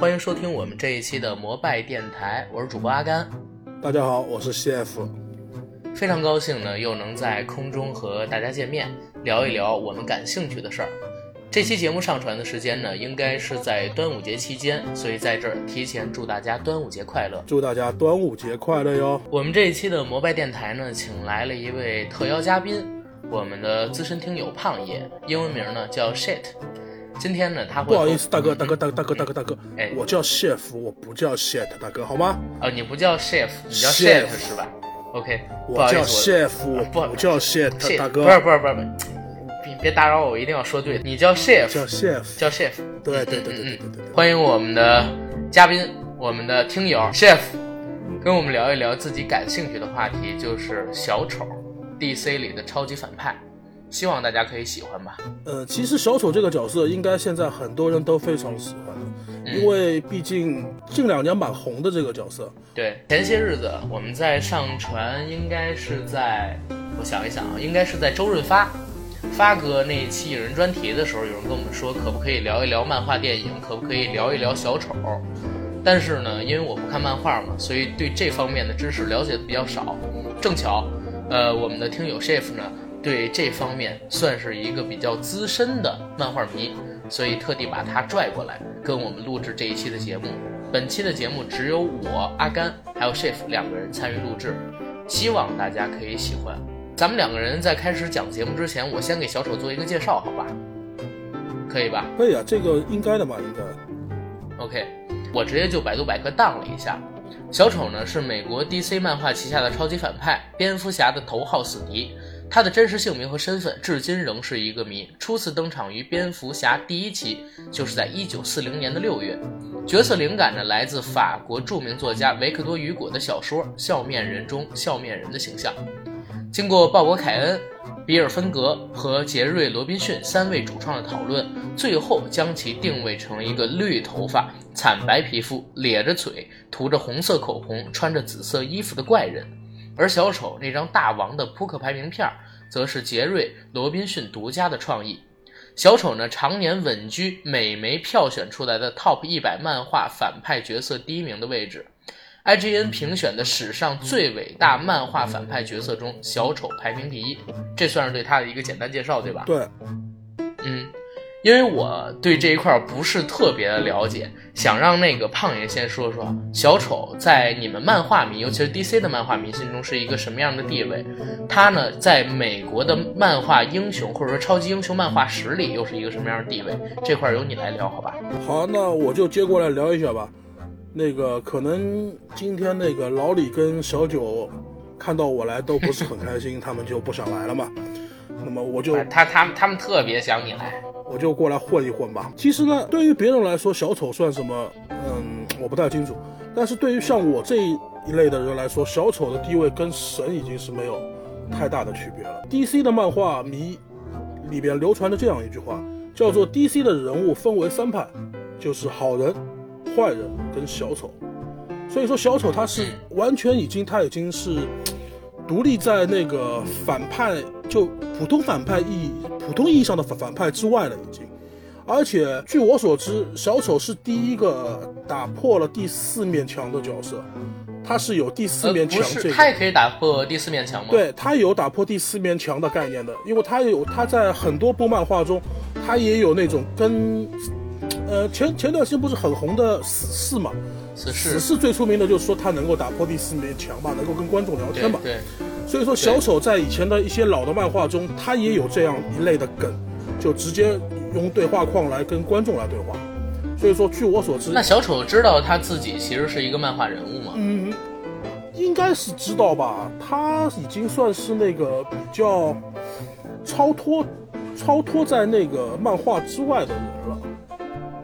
欢迎收听我们这一期的摩拜电台，我是主播阿甘。大家好，我是 CF。非常高兴呢，又能在空中和大家见面，聊一聊我们感兴趣的事儿。这期节目上传的时间呢，应该是在端午节期间，所以在这儿提前祝大家端午节快乐！祝大家端午节快乐哟！我们这一期的摩拜电台呢，请来了一位特邀嘉宾，我们的资深听友胖爷，英文名呢叫 Shit。今天呢，他会不好意思，大哥，大哥，大大哥，大哥，大哥，哎我叫 chef，我不叫 shit，大哥，好吗？哦，你不叫 Chef，你叫 Chef Shit 是吧？OK，我叫好意思，chef，不我不叫 shit，Shit，大哥，不是不是不是别别打扰我，我一定要说对，你叫 Chef，叫 chef，叫 Chef。对对对对对嗯对对对。欢迎我们的嘉宾，我们的听友 Chef，跟我们聊一聊自己感兴趣的话题，就是小丑，DC 里的超级反派，希望大家可以喜欢吧。呃，其实小丑这个角色，应该现在很多人都非常喜欢嗯，因为毕竟近两年蛮红的这个角色。对，前些日子我们在上传，应该是在，我想一想啊，应该是在周润发发哥那一期影人专题的时候，有人跟我们说，可不可以聊一聊漫画电影，可不可以聊一聊小丑？但是呢，因为我不看漫画嘛，所以对这方面的知识了解的比较少。正巧，呃，我们的听友 chef 呢，对这方面算是一个比较资深的漫画迷，所以特地把他拽过来跟我们录制这一期的节目。本期的节目只有我阿甘还有 Shift 两个人参与录制，希望大家可以喜欢。咱们两个人在开始讲节目之前，我先给小丑做一个介绍，好吧？可以吧？可以啊，这个应该的吧，应该。OK，我直接就百度百科当了一下，小丑呢是美国 DC 漫画旗下的超级反派，蝙蝠侠的头号死敌。他的真实姓名和身份至今仍是一个谜。初次登场于蝙蝠侠第一期，就是在1940年的六月。角色灵感呢来自法国著名作家维克多·雨果的小说《笑面人》中笑面人的形象。经过鲍勃·凯恩、比尔·芬格和杰瑞·罗宾逊三位主创的讨论，最后将其定位成一个绿头发、惨白皮肤、咧着嘴、涂着红色口红、穿着紫色衣服的怪人。而小丑那张大王的扑克牌名片儿，则是杰瑞·罗宾逊独家的创意。小丑呢，常年稳居美媒票选出来的 Top 一百漫画反派角色第一名的位置。IGN 评选的史上最伟大漫画反派角色中，小丑排名第一。这算是对他的一个简单介绍，对吧？对，嗯，因为我对这一块儿不是特别的了解，想让那个胖爷先说说小丑在你们漫画迷，尤其是 DC 的漫画迷心中是一个什么样的地位？他呢，在美国的漫画英雄或者说超级英雄漫画史里又是一个什么样的地位？这块儿由你来聊，好吧？好，那我就接过来聊一下吧。那个可能今天那个老李跟小九看到我来都不是很开心，他们就不想来了嘛。那么我就 他他他们特别想你来，我就过来混一混吧。其实呢，对于别人来说，小丑算什么？嗯，我不太清楚。但是对于像我这一类的人来说，小丑的地位跟神已经是没有太大的区别了。DC 的漫画迷里边流传着这样一句话，叫做 DC 的人物分为三派，就是好人、坏人跟小丑。所以说，小丑他是完全已经他已经是独立在那个反派，就普通反派意义、普通意义上的反反派之外了，已经。而且据我所知，小丑是第一个打破了第四面墙的角色，他是有第四呃，面，墙这个。他也可以打破第四面墙吗？，对他有打破第四面墙的概念的，因为他有他在很多部漫画中，他也有那种跟，呃前前段时间不是很红的死侍嘛，死死侍，侍最出名的就是说他能够打破第四面墙吧，能够跟观众聊天吧，对，所以说小丑在以前的一些老的漫画中，他也有这样一类的梗，就直接用对话框来跟观众来对话。所以说，据我所知，那小丑知道他自己其实是一个漫画人物吗？嗯，应该是知道吧？他已经算是那个比较超脱、超脱在那个漫画之外的人了，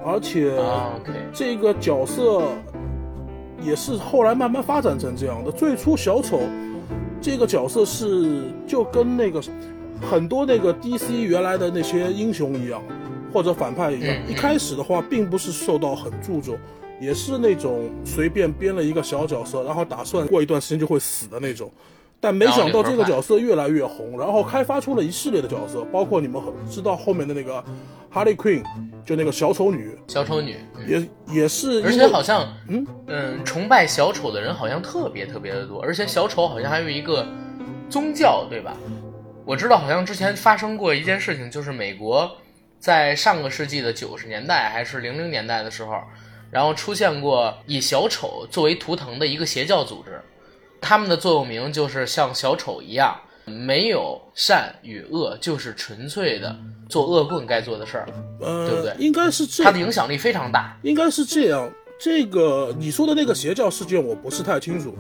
而且这个角色也是后来慢慢发展成这样的。最初小丑这个角色是就跟那个很多那个 DC 原来的那些英雄一样，或者反派一样，一开始的话并不是受到很注重，也是那种随便编了一个小角色，然后打算过一段时间就会死的那种。但没想到这个角色越来越红，然后开发出了一系列的角色，包括你们很知道后面的那个 Harley Quinn，就那个小丑女，小丑女，嗯。也也是，而且好像，嗯？嗯，崇拜小丑的人好像特别特别的多，而且小丑好像还有一个宗教，对吧？我知道，好像之前发生过一件事情，就是美国在上个世纪的九十年代还是零零年代的时候，然后出现过以小丑作为图腾的一个邪教组织，他们的座右铭就是像小丑一样，没有善与恶，就是纯粹的做恶棍该做的事儿。呃，对不对应该是这它的影响力非常大。应该是这样。这个你说的那个邪教事件我不是太清楚，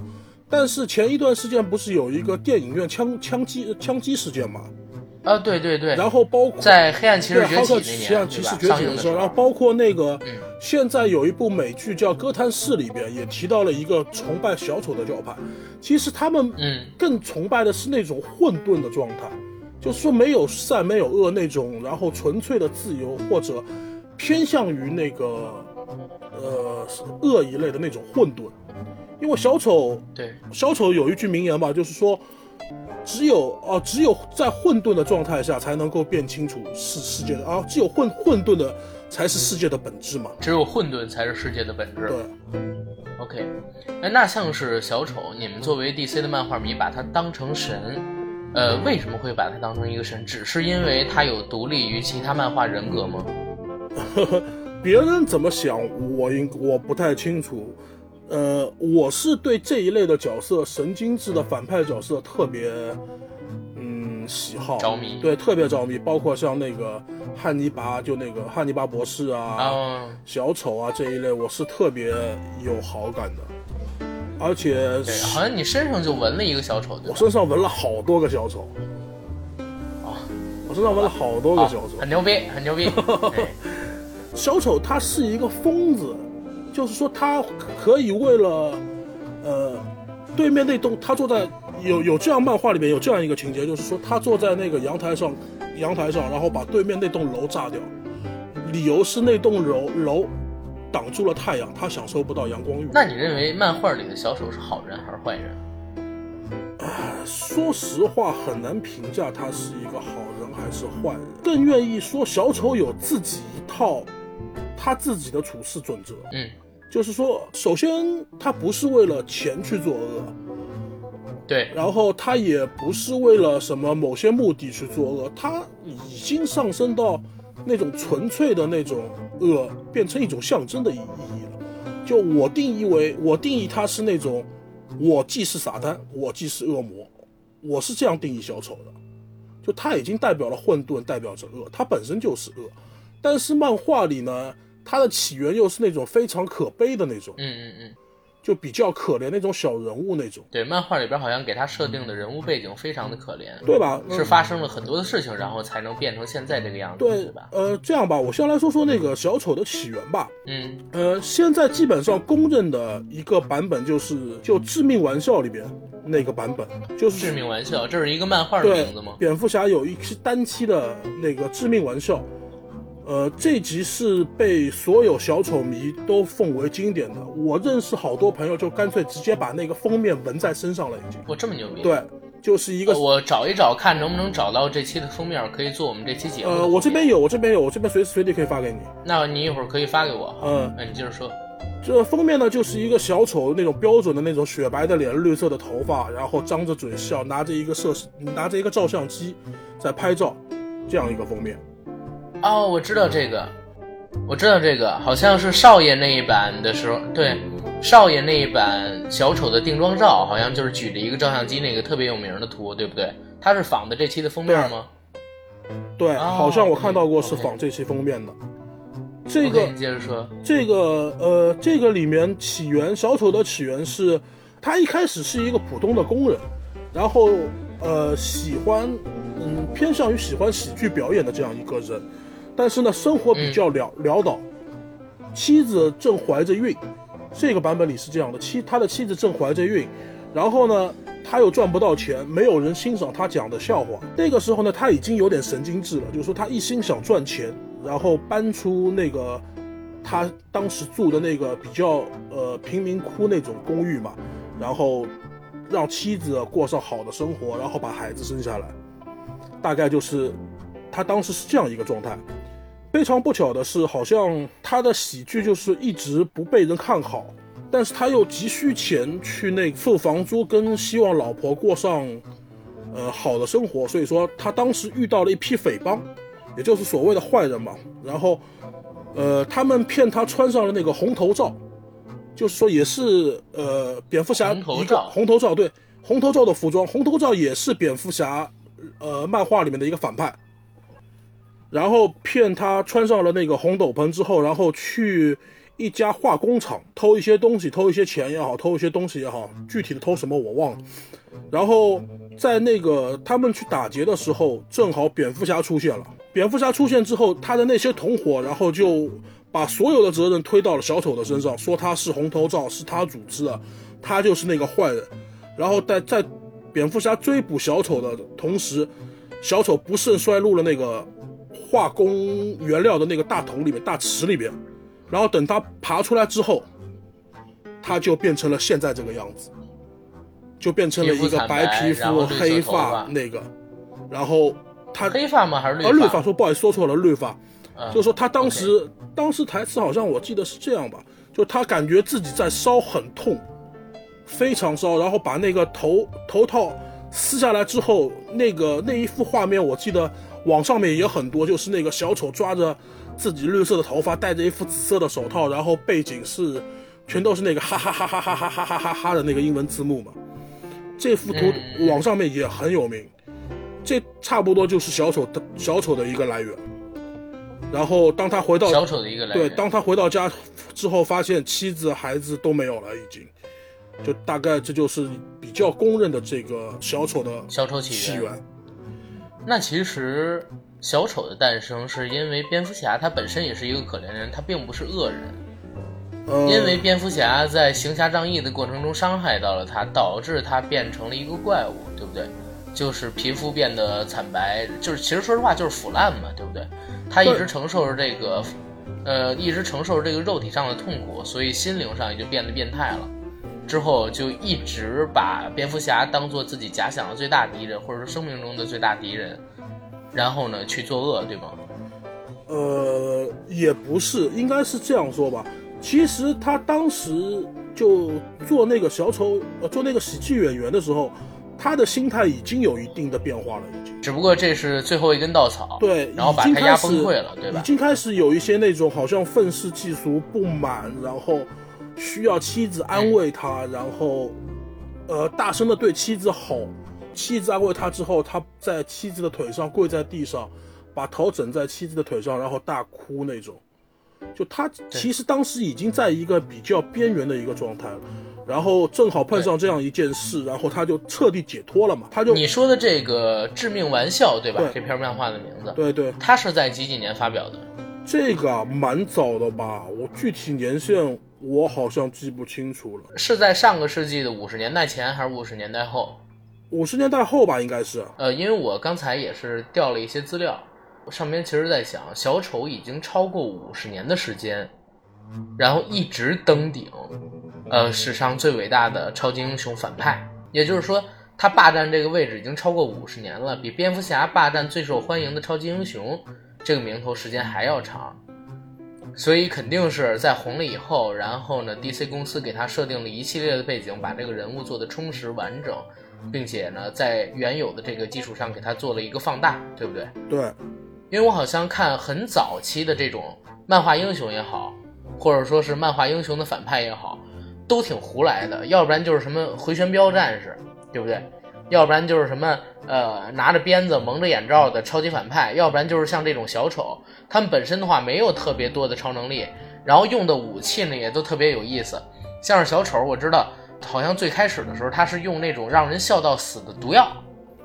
但是前一段时间不是有一个电影院枪枪击枪击事件嘛？啊，对对对，然后包括在《黑暗骑士崛起》的起的时候，然后，包括那个嗯。现在有一部美剧叫《哥谭市》里边也提到了一个崇拜小丑的教派，其实他们嗯，更崇拜的是那种混沌的状态，就是说没有善没有恶那种，然后纯粹的自由或者偏向于那个呃恶一类的那种混沌。因为小丑对，小丑有一句名言吧，就是说，只有哦、只有在混沌的状态下才能够辨清楚世世界的啊，只有混混沌的才是世界的本质嘛。只有混沌才是世界的本质。对，OK，哎，那像是小丑，你们作为 DC 的漫画迷，把他当成神，呃，为什么会把他当成一个神？只是因为他有独立于其他漫画人格吗？别人怎么想，我应我不太清楚。呃，我是对这一类的角色，神经质的反派角色特别，嗯，喜好着迷对，特别着迷。包括像那个汉尼拔，就那个汉尼拔博士啊，啊，小丑啊这一类，我是特别有好感的。而且对，好像你身上就纹了一个小丑，对吧？我身上纹了好多个小丑，哦，我身上纹了好多个啊小丑。很牛逼，很牛逼。哎小丑他是一个疯子，就是说他可以为了，呃，对面那栋，他坐在有有这样漫画里面有这样一个情节，就是说他坐在那个阳台上，阳台上，然后把对面那栋楼炸掉，理由是那栋楼楼挡住了太阳，他享受不到阳光浴。那你认为漫画里的小丑是好人还是坏人？说实话，很难评价他是一个好人还是坏人，更愿意说小丑有自己一套他自己的处事准则。嗯，就是说，首先他不是为了钱去做恶，对，然后他也不是为了什么某些目的去做恶，他已经上升到那种纯粹的那种恶，变成一种象征的意意义了。就我定义为，我定义他是那种，我既是撒旦，我既是恶魔，我是这样定义小丑的。就他已经代表了混沌，代表着恶，他本身就是恶。但是漫画里呢，它的起源又是那种非常可悲的那种，嗯嗯嗯，就比较可怜那种小人物那种，对，漫画里边好像给他设定的人物背景非常的可怜，对吧？是发生了很多的事情，然后才能变成现在这个样子，对对吧？呃，这样吧，我先来说说那个小丑的起源吧。嗯，呃，现在基本上公认的一个版本就是就《致命玩笑》里边那个版本，就是致命玩笑，这是一个漫画的对名字吗？蝙蝠侠有一期单期的那个《致命玩笑》，呃，这集是被所有小丑迷都奉为经典的。我认识好多朋友就干脆直接把那个封面纹在身上了，已经。我，这么牛逼！对，就是一个呃，我找一找，看能不能找到这期的封面，可以做我们这期节目呃，我这边有，我这边有，我这边随时随地可以发给你。那你一会儿可以发给我。嗯那你接着说。这封面呢，就是一个小丑那种标准的那种雪白的脸、绿色的头发，然后张着嘴笑，拿着一个摄拿着一个照相机在拍照，这样一个封面。哦，我知道这个，我知道这个，好像是少爷那一版的时候，对，少爷那一版小丑的定妆照，好像就是举着一个照相机那个特别有名的图，对不对？他是仿的这期的封面吗？对，哦好像我看到过是仿这期封面的。这个接着说。这个呃，这个里面起源小丑的起源是，他一开始是一个普通的工人，然后呃喜欢嗯偏向于喜欢喜剧表演的这样一个人，但是呢生活比较潦潦倒，妻子正怀着孕，这个版本里是这样的，妻他的妻子正怀着孕，然后呢他又赚不到钱，没有人欣赏他讲的笑话，那个时候呢他已经有点神经质了，就是说他一心想赚钱，然后搬出那个他当时住的那个比较呃贫民窟那种公寓嘛，然后让妻子过上好的生活，然后把孩子生下来，大概就是他当时是这样一个状态。非常不巧的是，好像他的喜剧就是一直不被人看好，但是他又急需钱去那付房租，跟希望老婆过上呃好的生活，所以说他当时遇到了一批匪帮，也就是所谓的坏人嘛。然后，呃，他们骗他穿上了那个红头罩，就是说也是呃蝙蝠侠一个红头罩红头罩，对红头罩的服装，红头罩也是蝙蝠侠呃漫画里面的一个反派。然后骗他穿上了那个红斗篷之后，然后去一家化工厂偷一些东西，偷一些钱也好，偷一些东西也好，具体的偷什么我忘了。然后在那个他们去打劫的时候，正好蝙蝠侠出现了。蝙蝠侠出现之后，他的那些同伙，然后就把所有的责任推到了小丑的身上，说他是红头罩，是他组织的，他就是那个坏人。然后在在蝙蝠侠追捕小丑的同时，小丑不慎摔入了那个化工原料的那个大桶里面、大池里面。然后等它爬出来之后，它就变成了现在这个样子，就变成了一个白皮肤、黑发那个。然后他黑发吗？还是绿发？绿发，说不好意思，说错了，绿发。嗯就是说他当时当时台词好像我记得是这样吧，就他感觉自己在烧很痛，非常烧，然后把那个头头套撕下来之后，那个那一幅画面我记得网上面也很多，就是那个小丑抓着自己绿色的头发，戴着一副紫色的手套，然后背景是全都是那个哈哈哈哈哈哈哈哈哈哈的那个英文字幕嘛。这幅图网上面也很有名，这差不多就是小丑的小丑的一个来源。然后当他回到小丑的一个来对，当他回到家之后，发现妻子、孩子都没有了，已经，就大概这就是比较公认的这个小丑的小丑起源。那其实小丑的诞生是因为蝙蝠侠他本身也是一个可怜人，他并不是恶人。呃，因为蝙蝠侠在行侠仗义的过程中伤害到了他，导致他变成了一个怪物，对不对？就是皮肤变得惨白，就是其实说实话就是腐烂嘛，对不对？他一直承受着这个，呃，一直承受着这个肉体上的痛苦，所以心灵上也就变得变态了。之后就一直把蝙蝠侠当做自己假想的最大敌人，或者说生命中的最大敌人，然后呢去作恶，对吗？呃，也不是，应该是这样说吧。其实他当时就做那个小丑，呃，做那个喜剧演员的时候，他的心态已经有一定的变化了，已经。只不过这是最后一根稻草，对，然后把他压崩溃了，对吧已？经开始有一些那种好像愤世嫉俗、不满，然后需要妻子安慰他，然后呃大声的对妻子吼，妻子安慰他之后，他在妻子的腿上跪在地上，把头枕在妻子的腿上，然后大哭那种。就他其实当时已经在一个比较边缘的一个状态了，然后正好碰上这样一件事，然后他就彻底解脱了嘛，他就你说的这个《致命玩笑》，对吧？对这篇漫画的名字，对对，他是在几几年发表的？这个啊蛮早的吧，我具体年限我好像记不清楚了，是在上个世纪的五十年代前还是五十年代后？五十年代后吧，应该是。呃，因为我刚才也是调了一些资料，上面其实在想，小丑已经超过五十年的时间，然后一直登顶，呃，史上最伟大的超级英雄反派，也就是说，他霸占这个位置已经超过五十年了，比蝙蝠侠霸占最受欢迎的超级英雄这个名头时间还要长。所以肯定是在红了以后，然后呢，DC 公司给他设定了一系列的背景，把这个人物做的充实完整，并且呢，在原有的这个基础上给他做了一个放大，对不对？对，因为我好像看很早期的这种漫画英雄也好，或者说是漫画英雄的反派也好，都挺胡来的，要不然就是什么回旋镖战士，对不对？要不然就是什么呃拿着鞭子蒙着眼罩的超级反派，要不然就是像这种小丑，他们本身的话没有特别多的超能力，然后用的武器呢也都特别有意思，像是小丑，我知道好像最开始的时候他是用那种让人笑到死的毒药，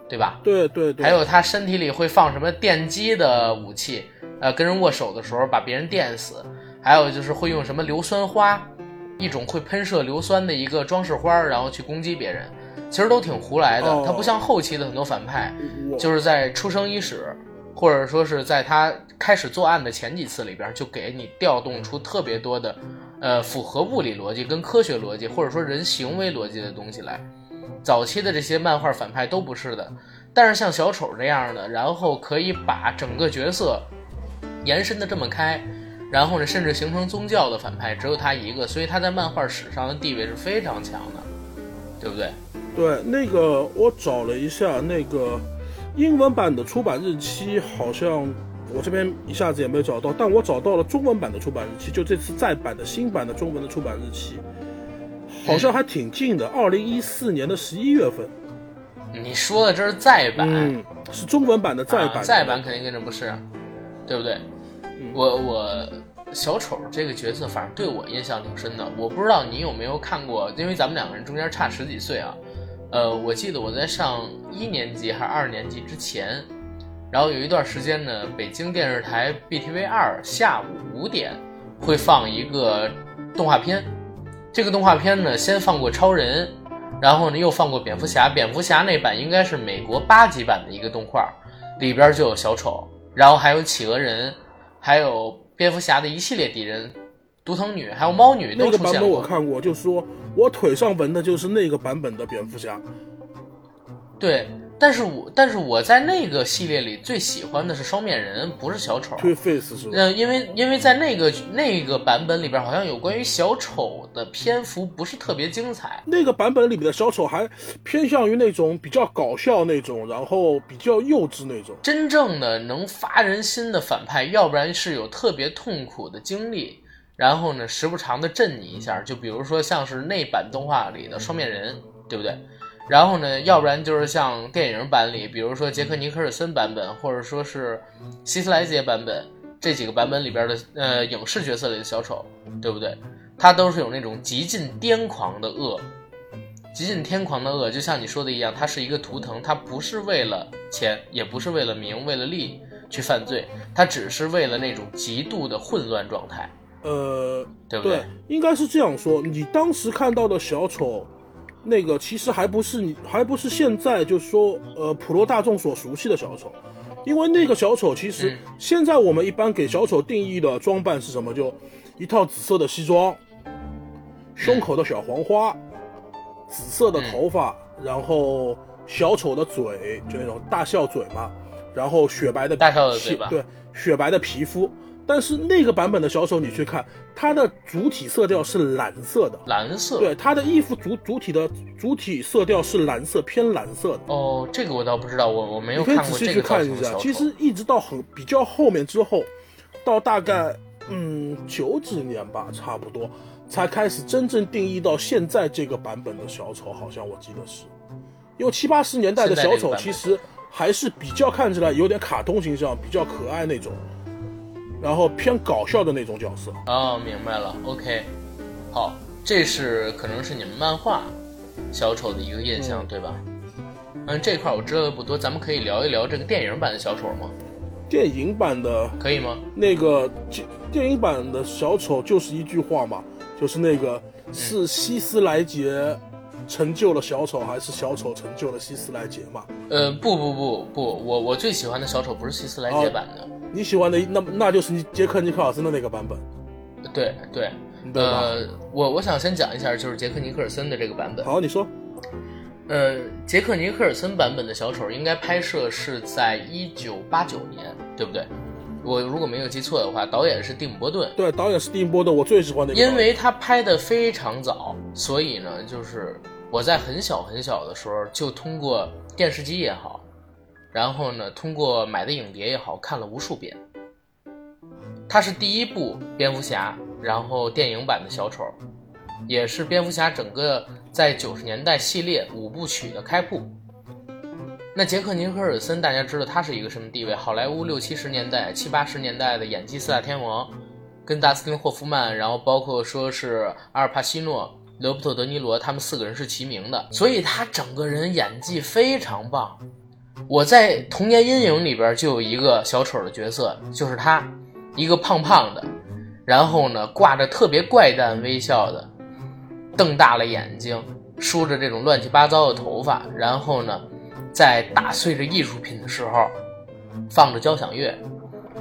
对吧？对对对，还有他身体里会放什么电击的武器，呃，跟人握手的时候把别人电死，还有就是会用什么硫酸花，一种会喷射硫酸的一个装饰花，然后去攻击别人，其实都挺胡来的。哦他不像后期的很多反派，就是在出生伊始，或者说是在他开始作案的前几次里边，就给你调动出特别多的，呃，符合物理逻辑跟科学逻辑，或者说人行为逻辑的东西来。早期的这些漫画反派都不是的。但是像小丑这样的，然后可以把整个角色延伸的这么开，然后呢，甚至形成宗教的反派，只有他一个，所以他在漫画史上的地位是非常强的，对不对？对，那个我找了一下，那个英文版的出版日期好像我这边一下子也没找到，但我找到了中文版的出版日期，就这次再版的新版的中文的出版日期，好像还挺近的，二零一四年的十一月份。你说的这是再版，嗯，是中文版的再版，再版肯定跟着不是，对不对？我我小丑这个角色，反正对我印象挺深的。我不知道你有没有看过，因为咱们两个人中间差十几岁啊。呃，我记得我在上一年级还是二年级之前，然后有一段时间呢，北京电视台 BTV 二下午五点会放一个动画片。这个动画片呢，先放过超人，然后呢又放过蝙蝠侠。蝙蝠侠那版应该是美国八级版的一个动画，里边就有小丑，然后还有企鹅人，还有蝙蝠侠的一系列敌人，独藤女还有猫女都出现过。那个版本我看过，就是说。我腿上纹的就是那个版本的蝙蝠侠，对，但是我但是我在那个系列里最喜欢的是双面人，不是小丑。Two Face 是吧？嗯，因为因为在那个那个版本里边，好像有关于小丑的篇幅不是特别精彩。那个版本里面的小丑还偏向于那种比较搞笑那种，然后比较幼稚那种。真正的能发人心的反派，要不然是有特别痛苦的经历。然后呢，时不常的震你一下，就比如说像是那版动画里的双面人，对不对？然后呢，要不然就是像电影版里，比如说杰克尼克尔森版本，或者说是希斯莱杰版本这几个版本里边的呃影视角色里的小丑，对不对？他都是有那种极尽癫狂的恶，极尽癫狂的恶，就像你说的一样，他是一个图腾，他不是为了钱，也不是为了名，为了利去犯罪，他只是为了那种极度的混乱状态。呃，对不对？应该是这样说。你当时看到的小丑，那个其实还不是你，还不是现在就是说，呃，普罗大众所熟悉的小丑。因为那个小丑，其实现在我们一般给小丑定义的装扮是什么？就一套紫色的西装，胸口的小黄花，紫色的头发，然后小丑的嘴就那种大笑嘴嘛，然后雪白的大笑的嘴巴，对，雪白的皮肤。但是那个版本的小丑，你去看，它的主体色调是蓝色的，蓝色，对，它的衣服主主体的主体色调是蓝色，偏蓝色的。哦，这个我倒不知道，我我没有。你可以仔细去看一下，其实一直到很比较后面之后，到大概嗯九几年吧，差不多才开始真正定义到现在这个版本的小丑，好像我记得是，因为七八十年代的小丑其实还是比较看起来有点卡通形象，比较可爱那种。然后偏搞笑的那种角色哦，明白了，OK，好，这是可能是你们漫画小丑的一个印象，对吧？嗯，这块我知道的不多，咱们可以聊一聊这个电影版的小丑吗？电影版的可以吗？那个电电影版的小丑就是一句话嘛，就是那个是希斯莱杰成就了小丑，还是小丑成就了希斯莱杰嘛？呃，不不不不，我我最喜欢的小丑不是希斯莱杰版的。你喜欢的那那就是你杰克尼克尔森的那个版本，对对，呃，我我想先讲一下，就是杰克尼克尔森的这个版本。好，你说，呃，杰克尼克尔森版本的小丑应该拍摄是在一九八九年，对不对？我如果没有记错的话，导演是蒂姆·波顿。对，导演是蒂姆·波顿，我最喜欢的。因为他拍的非常早，所以呢，就是我在很小很小的时候就通过电视机也好。然后呢，通过买的影碟也好看了无数遍。他是第一部蝙蝠侠，然后电影版的小丑，也是蝙蝠侠整个在九十年代系列五部曲的开铺。那杰克尼克尔森大家知道他是一个什么地位？好莱坞六七十年代、七八十年代的演技四大天王，跟达斯汀霍夫曼，然后包括说是阿尔帕西诺、罗伯特德尼罗，他们四个人是齐名的，所以他整个人演技非常棒。我在童年阴影里边就有一个小丑的角色，就是他，一个胖胖的，然后呢挂着特别怪诞微笑的，瞪大了眼睛，梳着这种乱七八糟的头发，然后呢，在打碎着艺术品的时候，放着交响乐，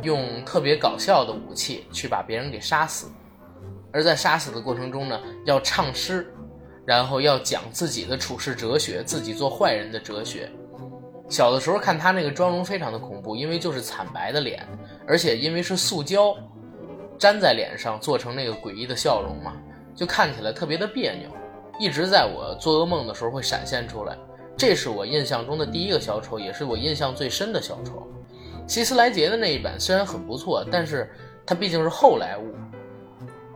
用特别搞笑的武器去把别人给杀死，而在杀死的过程中呢，要唱诗，然后要讲自己的处世哲学，自己做坏人的哲学。小的时候看他那个妆容非常的恐怖，因为就是惨白的脸，而且因为是塑胶粘在脸上做成那个诡异的笑容嘛，就看起来特别的别扭，一直在我做噩梦的时候会闪现出来。这是我印象中的第一个小丑，也是我印象最深的小丑。希斯莱杰的那一版虽然很不错，但是它毕竟是后来物。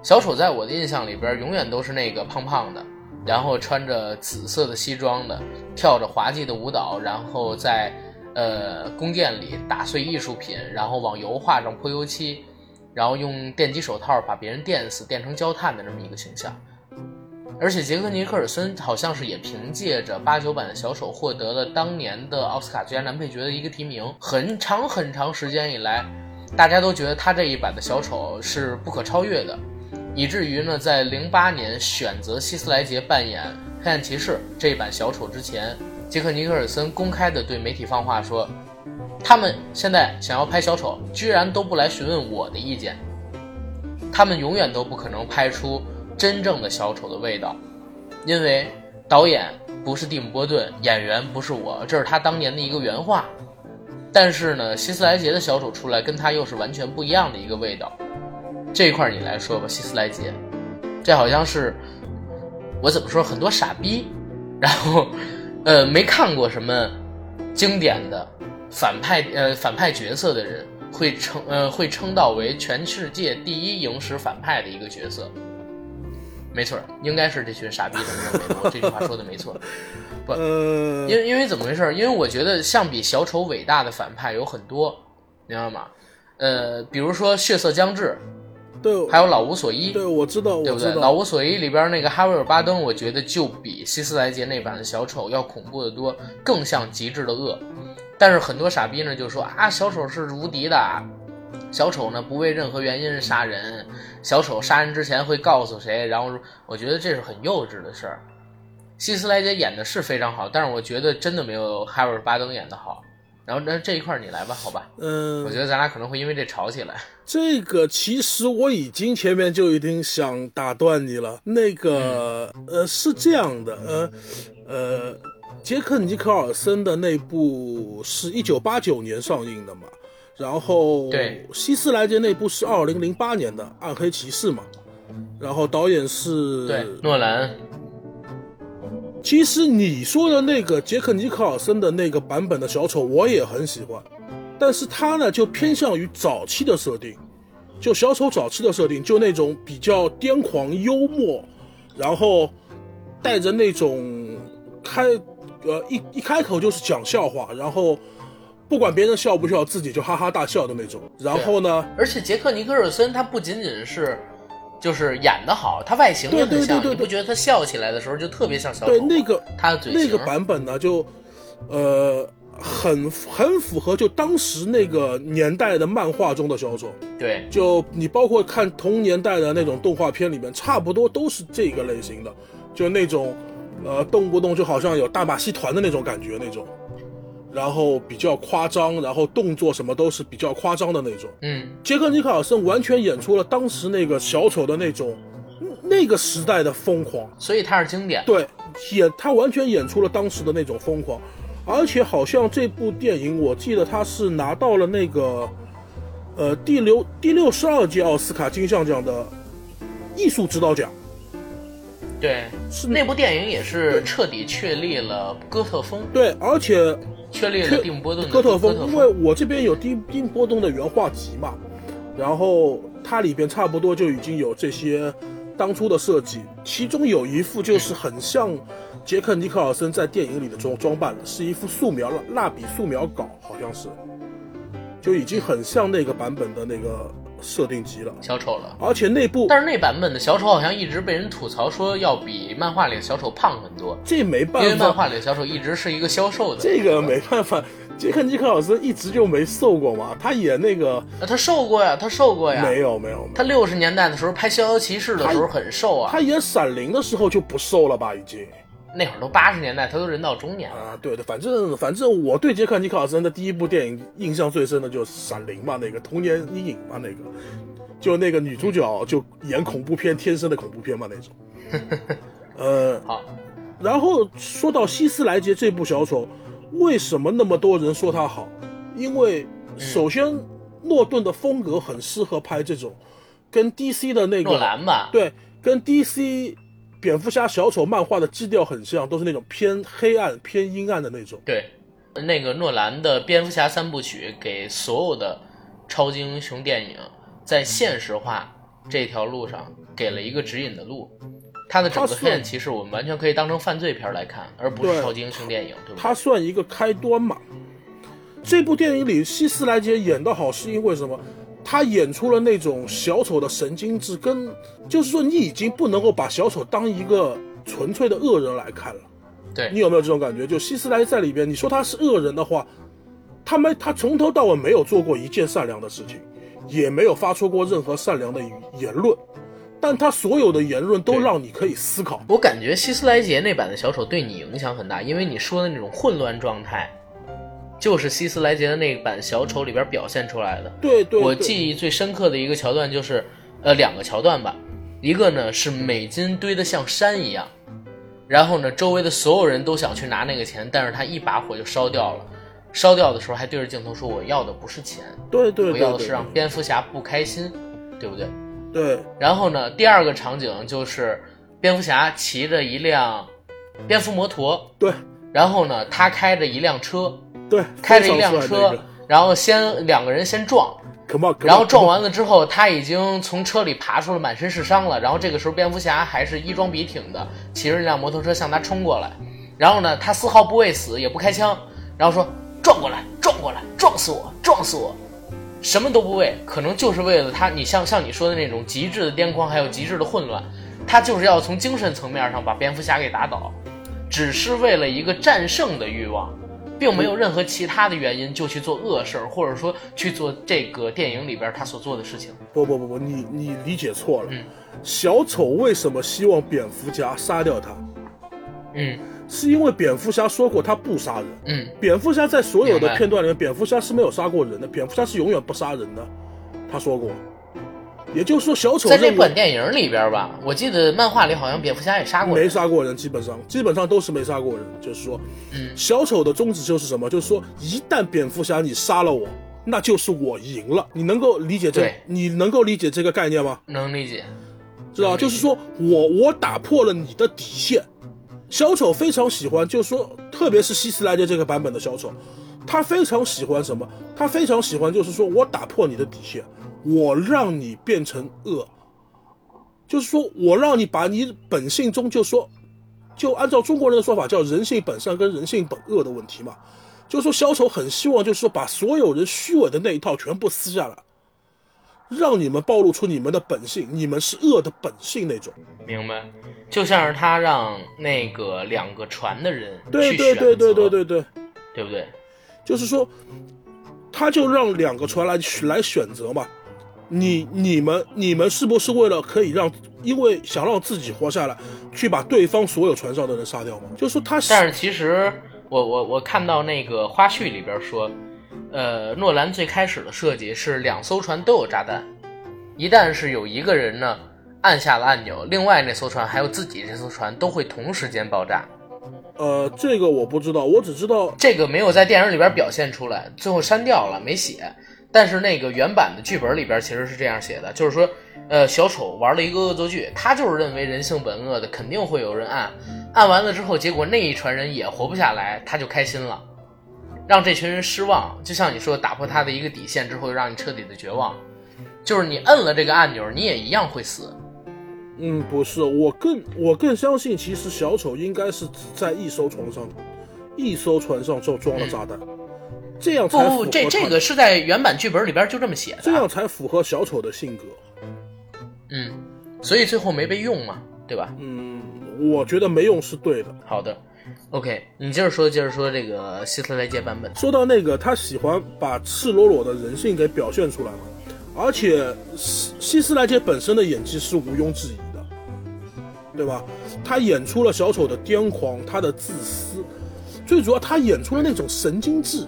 小丑在我的印象里边永远都是那个胖胖的，然后穿着紫色的西装的，跳着滑稽的舞蹈，然后在呃宫殿里打碎艺术品，然后往油画上泼油漆，然后用电击手套把别人电死，电成焦炭的这么一个形象。而且杰克尼克尔森好像是也凭借着八九版的小丑获得了当年的奥斯卡最佳男配角的一个提名。很长很长时间以来，大家都觉得他这一版的小丑是不可超越的。以至于呢，在零八年选择希斯莱杰扮演黑暗骑士这一版小丑之前，杰克尼克尔森公开的对媒体放话说，他们现在想要拍小丑，居然都不来询问我的意见，他们永远都不可能拍出真正的小丑的味道，因为导演不是蒂姆·波顿，演员不是我，这是他当年的一个原话。但是呢，希斯莱杰的小丑出来，跟他又是完全不一样的一个味道。这一块你来说吧，希斯莱杰，这好像是我怎么说，很多傻逼，然后呃没看过什么经典的反派呃反派角色的人会称呃会称道为全世界第一影史反派的一个角色。没错，应该是这群傻逼的认为我这句话说的没错。不，因为因为怎么回事？因为我觉得相比小丑伟大的反派有很多，明白吗？呃，比如说血色将至。对，还有老无所依，对，我知道，对不对？老无所依里边那个哈维尔巴登，我觉得就比希斯莱杰那版的小丑要恐怖的多，更像极致的恶。但是很多傻逼呢就说啊，小丑是无敌的，小丑呢不为任何原因杀人，小丑杀人之前会告诉谁？然后我觉得这是很幼稚的事儿。希斯莱杰演的是非常好，但是我觉得真的没有哈维尔巴登演的好。然后那这一块你来吧，好吧？嗯，我觉得咱俩可能会因为这吵起来。这个其实我已经前面就已经想打断你了。那个呃是这样的，呃呃，杰克尼克尔森的那部是一九八九年上映的嘛，然后对希斯莱杰那部是二零零八年的《暗黑骑士》嘛，然后导演是对诺兰。其实你说的那个杰克尼克尔森的那个版本的小丑，我也很喜欢，但是他呢就偏向于早期的设定，就小丑早期的设定，就那种比较癫狂幽默，然后带着那种开呃一一开口就是讲笑话，然后不管别人笑不笑，自己就哈哈大笑的那种。然后呢，而且杰克尼克尔森他不仅仅是。就是演的好，他外形也很像，你不觉得他笑起来的时候就特别像小丑？对，那个他的嘴那个版本呢，就呃很很符合就当时那个年代的漫画中的小丑。对，就你包括看同年代的那种动画片里面，差不多都是这个类型的，就那种呃动不动就好像有大马戏团的那种感觉那种。然后比较夸张，然后动作什么都是比较夸张的那种。嗯，杰克尼克尔森完全演出了当时那个小丑的那种，那个时代的疯狂。所以他是经典。对，演他完全演出了当时的那种疯狂，而且好像这部电影，我记得他是拿到了那个，呃，第六第六十二届奥斯卡金像奖的艺术指导奖。对，是那部电影也是彻底确立了哥特风。对，而且。确立了蒂姆·波顿哥特风，因为我这边有定定·波动的原画集嘛，然后它里边差不多就已经有这些当初的设计，其中有一幅就是很像杰克·尼克尔森在电影里的装装扮了，是一幅素描蜡蜡笔素描稿，好像是，就已经很像那个版本的那个。设定极了，小丑了，而且那部，但是那版本的小丑好像一直被人吐槽说要比漫画里的小丑胖很多，这没办法，因为漫画里的小丑一直是一个消瘦的，这个没办法，杰克尼克老师一直就没瘦过嘛，他演那个，他瘦过呀，他瘦过呀，没有没有，他六十年代的时候拍《逍遥骑士》的时候很瘦啊，他演闪灵的时候就不瘦了吧，已经。那会儿都八十年代，他都人到中年了啊！对对，反正反正我对杰克尼克尔森的第一部电影印象最深的就是《闪灵》嘛，那个童年阴影嘛，那个就那个女主角就演恐怖片，天生的恐怖片嘛那种。呃，好，然后说到希斯莱杰这部小丑，为什么那么多人说他好？因为首先诺顿的风格很适合拍这种，跟 DC 的那个诺兰吧，对，跟 DC 蝙蝠侠小丑漫画的基调很像，都是那种偏黑暗、偏阴暗的那种。对，那个诺兰的蝙蝠侠三部曲给所有的超级英雄电影在现实化这条路上给了一个指引的路。他的整个他是黑暗骑士，我们完全可以当成犯罪片来看，而不是超级英雄电影，对不对？它算一个开端嘛。这部电影里，希斯莱杰演得好，是因为什么？他演出了那种小丑的神经质，跟就是说，你已经不能够把小丑当一个纯粹的恶人来看了。对你有没有这种感觉？就希斯莱在里边，你说他是恶人的话，他没他从头到尾没有做过一件善良的事情，也没有发出过任何善良的语言论，但他所有的言论都让你可以思考。我感觉希斯莱杰那版的小丑对你影响很大，因为你说的那种混乱状态，就是希斯莱杰的那版小丑里边表现出来的。对对，我记忆最深刻的一个桥段就是，呃，两个桥段吧，一个呢是美金堆得像山一样，然后呢周围的所有人都想去拿那个钱，但是他一把火就烧掉了，烧掉的时候还对着镜头说：“我要的不是钱，对对对对我要的是让蝙蝠侠不开心，对不对？”对。然后呢，第二个场景就是蝙蝠侠骑着一辆蝙蝠摩托，对。然后呢他开着一辆车，对，开着一辆车，然后先两个人先撞。Come on，, come on 然后撞完了之后，他已经从车里爬出了，满身是伤了。然后这个时候，蝙蝠侠还是衣装笔挺的，骑着一辆摩托车向他冲过来。然后呢，他丝毫不畏死，也不开枪，然后说：“撞过来，撞过来，撞死我，撞死我！”什么都不为，可能就是为了他。你像像你说的那种极致的癫狂，还有极致的混乱，他就是要从精神层面上把蝙蝠侠给打倒，只是为了一个战胜的欲望。并没有任何其他的原因就去做恶事儿，或者说去做这个电影里边他所做的事情。不不不不，你你理解错了。嗯小丑为什么希望蝙蝠侠杀掉他？嗯是因为蝙蝠侠说过他不杀人。嗯，蝙蝠侠在所有的片段里面，蝙蝠侠是没有杀过人的，蝙蝠侠是永远不杀人的，他说过。也就是说，小丑在这本电影里边吧，我记得漫画里好像蝙蝠侠也杀过没。杀过人，基本上基本上都是没杀过人。就是说，嗯小丑的宗旨就是什么？就是说，一旦蝙蝠侠你杀了我，那就是我赢了。你能够理解这？你能够理解这个概念吗？能理解。知道，就是说我我打破了你的底线。小丑非常喜欢，就是说，特别是希斯莱杰这个版本的小丑，他非常喜欢什么？他非常喜欢，就是说我打破你的底线，我让你变成恶，就是说我让你把你本性中，就说，就按照中国人的说法叫人性本善跟人性本恶的问题嘛，就是说小丑很希望，就是说把所有人虚伪的那一套全部撕下来。让你们暴露出你们的本性，你们是恶的本性那种。明白，就像是他让那个两个船的人对对对对对对对，对不对？就是说，他就让两个船来来选择嘛。你你们你们是不是为了可以让，因为想让自己活下来，去把对方所有船上的人杀掉吗？就是说他但是其实我我我看到那个花絮里边说，呃，诺兰最开始的设计是两艘船都有炸弹，一旦是有一个人呢按下了按钮，另外那艘船还有自己这艘船都会同时间爆炸。呃这个我不知道，我只知道这个没有在电影里边表现出来，最后删掉了，没写。但是那个原版的剧本里边其实是这样写的，就是说，呃，小丑玩了一个恶作剧，他就是认为人性本恶的，肯定会有人按，按完了之后，结果那一船人也活不下来，他就开心了，让这群人失望。就像你说，打破他的一个底线之后，让你彻底的绝望，就是你摁了这个按钮，你也一样会死。嗯不是，我更我更相信，其实小丑应该是只在一艘船上，一艘船上就装了炸弹，这样才符合不不，这这个是在原版剧本里边就这么写的。这样才符合小丑的性格。嗯，所以最后没被用嘛，对吧？嗯，我觉得没用是对的。好的，OK，你接着说，接着说这个希斯莱杰版本。说到那个，他喜欢把赤裸裸的人性给表现出来嘛，而且希希斯莱杰本身的演技是毋庸置疑的，对吧？他演出了小丑的癫狂，他的自私，最主要他演出了那种神经质，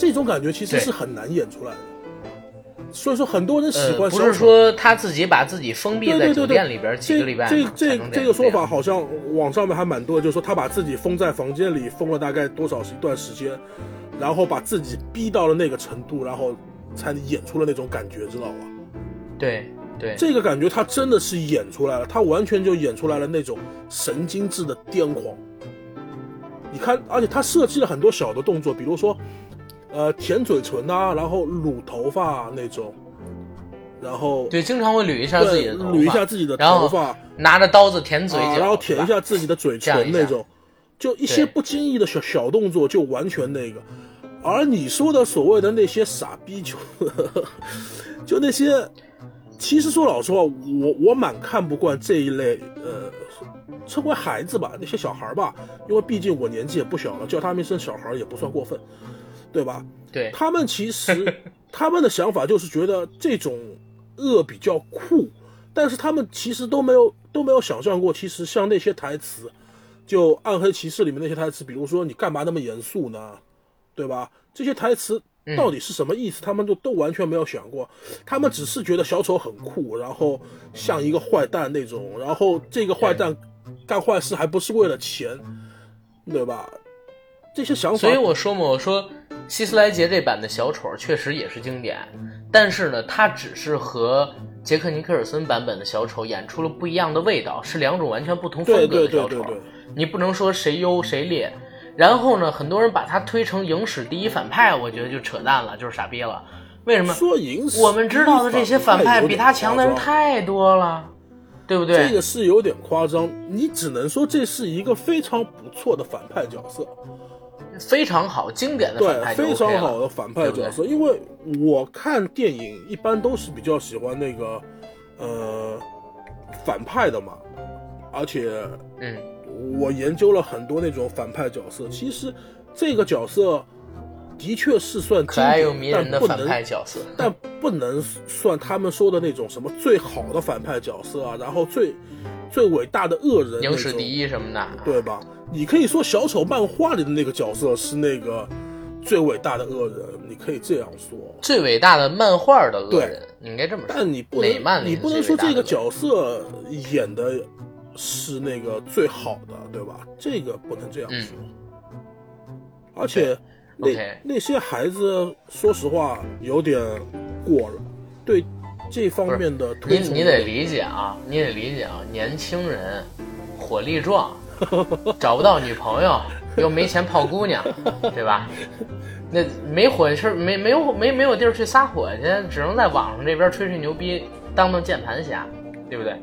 这种感觉其实是很难演出来的。所以说很多人喜呃，欢。不是说他自己把自己封闭在酒店里边几个礼拜这才这能这个说法好像网上面还蛮多的，就是说他把自己封在房间里，封了大概多少一段时间，然后把自己逼到了那个程度，然后才演出了那种感觉，知道吧？对对，这个感觉他真的是演出来了，他完全就演出来了那种神经质的癫狂。你看，而且他设计了很多小的动作，比如说，呃，舔嘴唇啊，然后撸头发、啊、那种，然后对，经常会捋一下自己的头发，捋一下自己的头发，拿着刀子舔嘴角，啊，然后舔一下自己的嘴唇那种，就一些不经意的小小动作就完全那个。而你说的所谓的那些傻逼就，就那些，其实说老实话，我我蛮看不惯这一类，呃，称为孩子吧，那些小孩儿吧，因为毕竟我年纪也不小了，叫他们一声小孩儿也不算过分，对吧？对他们其实 他们的想法就是觉得这种恶比较酷，但是他们其实都没有都没有想象过，其实像那些台词，就《暗黑骑士》里面那些台词，比如说你干嘛那么严肃呢？对吧？这些台词到底是什么意思？他们都都完全没有想过，他们只是觉得小丑很酷，然后像一个坏蛋那种，然后这个坏蛋干坏事还不是为了钱，对吧？这些想法，所以我说嘛，我说希斯莱杰这版的小丑确实也是经典，但是呢，他只是和杰克尼克尔森版本的小丑演出了不一样的味道，是两种完全不同风格的小丑。对对对。你不能说谁优谁劣。然后呢，很多人把他推成影史第一反派，我觉得就扯淡了，就是傻逼了。为什么？说影史我们知道的这些反派比他强的人太多了，对不对？这个是有点夸张，你只能说这是一个非常不错的反派角色，非常好，经典的反对，非常好的反派角色。因为我看电影一般都是比较喜欢那个呃反派的嘛，而且嗯，我研究了很多那种反派角色，其实这个角色的确是算可爱又经迷人的反派角色。但不能算他们说的那种什么最好的反派角色啊，然后最最伟大的恶人，影史第，一什么的，对吧？你可以说小丑漫画里的那个角色是那个最伟大的恶人，你可以这样说。最伟大的漫画的恶对人，你应该这么说。但你不能，你不能说这个角色演的是那个最好的，对吧？这个不能这样说。而且那那些孩子，说实话有点过了，对这方面的你你得理解啊，你得理解啊，年轻人火力壮，找不到女朋友，又没钱泡姑娘，对吧？那没火气，没没有没没有地儿去撒火去，只能在网上这边吹吹牛逼，当当键盘侠，对不对？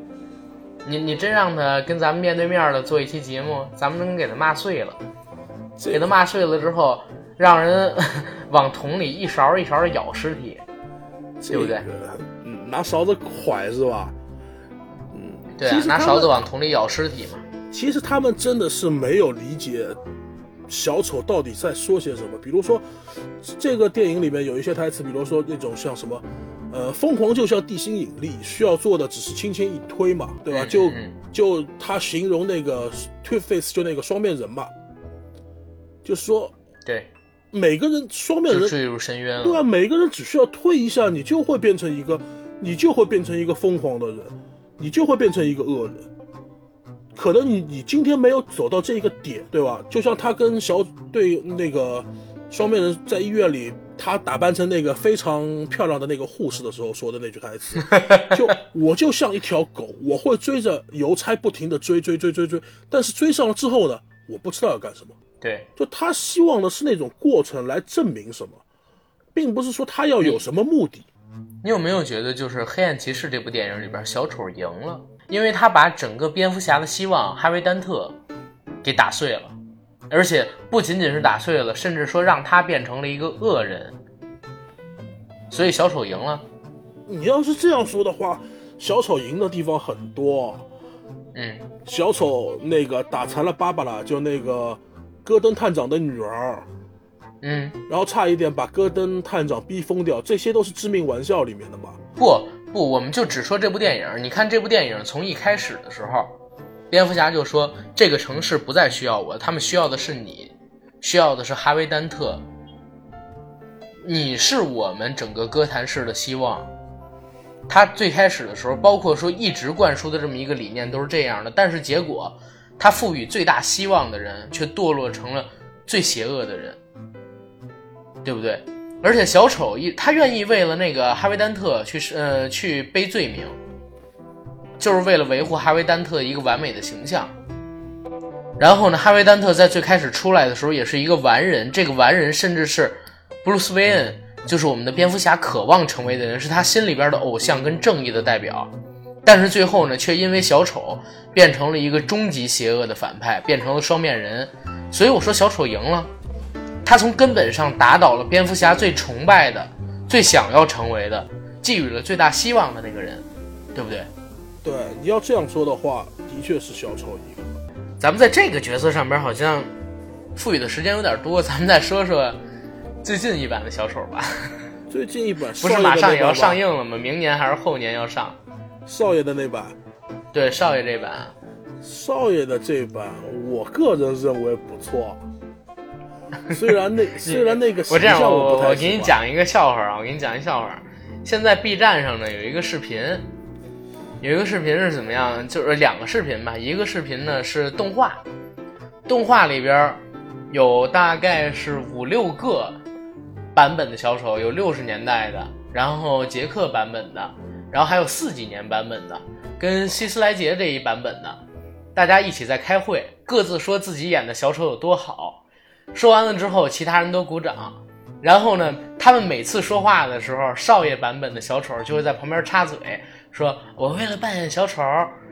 你你真让他跟咱们面对面的做一期节目，咱们能给他骂碎了，给他骂碎了之后，让人 往桶里一勺一勺的舀尸体，对不对？嗯，拿勺子蒯是吧？嗯对啊拿勺子往桶里舀尸体嘛。其实他们真的是没有理解小丑到底在说些什么。比如说，这个电影里面有一些台词，比如说那种像什么，呃，疯狂就像地心引力，需要做的只是轻轻一推嘛，对吧？嗯就嗯就他形容那个 Two Face 就那个双面人嘛，就是说对，每个人双面人坠入深渊了。对啊，每个人只需要推一下，你就会变成一个，你就会变成一个疯狂的人，你就会变成一个恶人。可能你你今天没有走到这一个点，对吧？就像他跟小对那个双面人在医院里，他打扮成那个非常漂亮的那个护士的时候说的那句台词，就我就像一条狗，我会追着邮差不停的追追追追追，但是追上了之后呢，我不知道要干什么。对，就他希望的是那种过程来证明什么，并不是说他要有什么目的。你有没有觉得，就是《黑暗骑士》这部电影里边，小丑赢了，因为他把整个蝙蝠侠的希望哈维·丹特给打碎了，而且不仅仅是打碎了，甚至说让他变成了一个恶人，所以小丑赢了。你要是这样说的话，小丑赢的地方很多。嗯，小丑那个打残了芭芭拉，就那个戈登探长的女儿，嗯，然后差一点把戈登探长逼疯掉，这些都是致命玩笑里面的嘛。不不，我们就只说这部电影。你看这部电影从一开始的时候，蝙蝠侠就说这个城市不再需要我，他们需要的是你，需要的是哈维·丹特。你是我们整个哥谭市的希望。他最开始的时候，包括说一直灌输的这么一个理念都是这样的，但是结果，他赋予最大希望的人却堕落成了最邪恶的人，对不对？而且小丑一他愿意为了那个哈维·丹特去呃去背罪名，就是为了维护哈维·丹特一个完美的形象。然后呢，哈维·丹特在最开始出来的时候也是一个完人，这个完人甚至是布鲁斯·韦恩，就是我们的蝙蝠侠渴望成为的人，是他心里边的偶像跟正义的代表。但是最后呢，却因为小丑变成了一个终极邪恶的反派，变成了双面人。所以我说小丑赢了。他从根本上打倒了蝙蝠侠最崇拜的、最想要成为的、寄予了最大希望的那个人，对不对？对，你要这样说的话，的确是小丑一个。咱们在这个角色上边好像赋予的时间有点多，咱们再说说最近一版的小丑吧。最近一版不是马上也要上映了吗？明年还是后年要上？少爷的那版？对，少爷这版。少爷的这版，我个人认为不错。虽然那 虽然那个我这样，我我给你讲一个笑话啊，我给你讲一笑话。现在 B 站上呢有一个视频，有一个视频是怎么样？就是两个视频吧，一个视频呢是动画，动画里边有大概是五六个版本的小丑，有六十年代的，然后杰克版本的，然后还有四几年版本的，跟希斯莱杰这一版本的，大家一起在开会，各自说自己演的小丑有多好。说完了之后，其他人都鼓掌。然后呢，他们每次说话的时候，少爷版本的小丑就会在旁边插嘴，说：“我为了扮演小丑，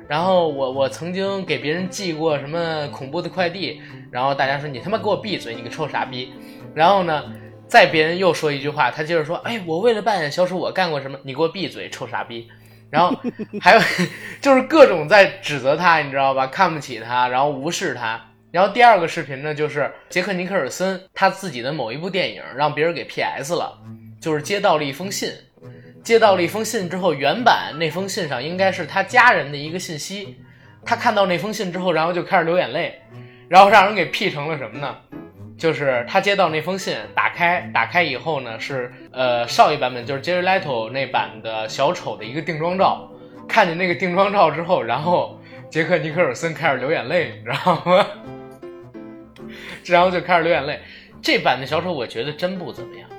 然后我我曾经给别人寄过什么恐怖的快递。”然后大家说：“你他妈给我闭嘴，你个臭傻逼！”然后呢，再别人又说一句话，他接着说：“哎，我为了扮演小丑，我干过什么？你给我闭嘴，臭傻逼！”然后还有 就是各种在指责他，你知道吧？看不起他，然后无视他。然后第二个视频呢，就是杰克尼克尔森他自己的某一部电影让别人给 P.S 了，就是接到了一封信，接到了一封信之后，原版那封信上应该是他家人的一个信息，他看到那封信之后，然后就开始流眼泪，然后让人给 P 成了什么呢？就是他接到那封信，打开打开以后呢，是呃少爷版本，就是 Jerry Leto 那版的小丑的一个定妆照，看见那个定妆照之后，然后杰克尼克尔森开始流眼泪，你知道吗？然后就开始流眼泪。这版的小丑我觉得真不怎么样，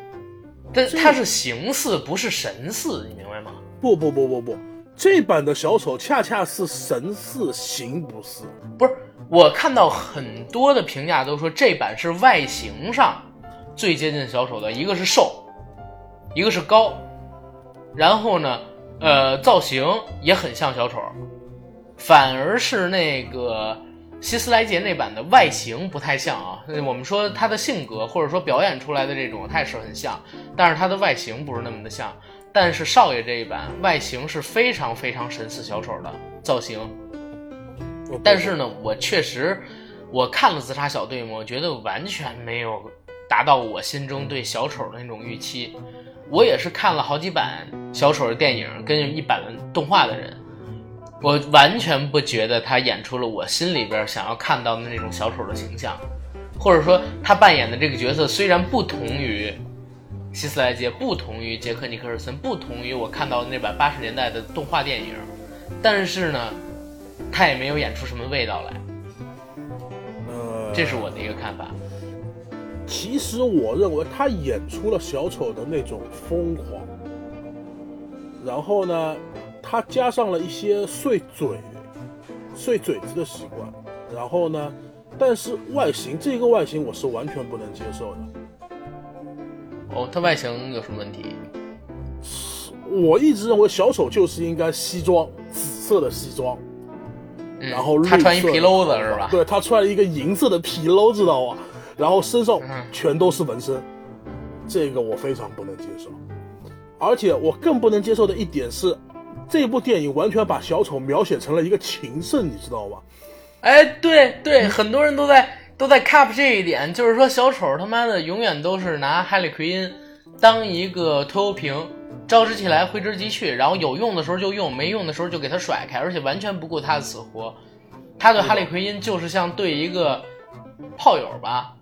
但他是形似不是神似，你明白吗？不不不不不，这版的小丑恰恰是神似形不似。不是，我看到很多的评价都说这版是外形上最接近小丑的，一个是瘦，一个是高，然后呢，呃，造型也很像小丑，反而是那个。希斯莱杰那版的外形不太像啊，我们说他的性格或者说表演出来的这种态势很像，但是他的外形不是那么的像。但是少爷这一版外形是非常非常神似小丑的造型，但是呢，我确实我看了自杀小队，我觉得完全没有达到我心中对小丑的那种预期。我也是看了好几版小丑的电影跟一版动画的人。我完全不觉得他演出了我心里边想要看到的那种小丑的形象，或者说他扮演的这个角色虽然不同于希斯莱杰，不同于杰克尼克尔森，不同于我看到的那版八十年代的动画电影，但是呢，他也没有演出什么味道来。呃，这是我的一个看法。其实我认为他演出了小丑的那种疯狂，然后呢？他加上了一些碎嘴、碎嘴子的习惯，然后呢，但是外形这个外形我是完全不能接受的。哦，他外形有什么问题？我一直认为小丑就是应该西装，紫色的西装，然后他穿一皮褛子是吧？对他穿了一个银色的皮褛，知道吗？然后身上全都是纹身，这个我非常不能接受。而且我更不能接受的一点是。这部电影完全把小丑描写成了一个情圣，你知道吗？哎，对对，很多人都在都在 cap 这一点，就是说小丑他妈的永远都是拿哈利奎因当一个拖油瓶，招之即来，挥之即去，然后有用的时候就用，没用的时候就给他甩开，而且完全不顾他的死活。他对哈利奎因就是像对一个炮友吧。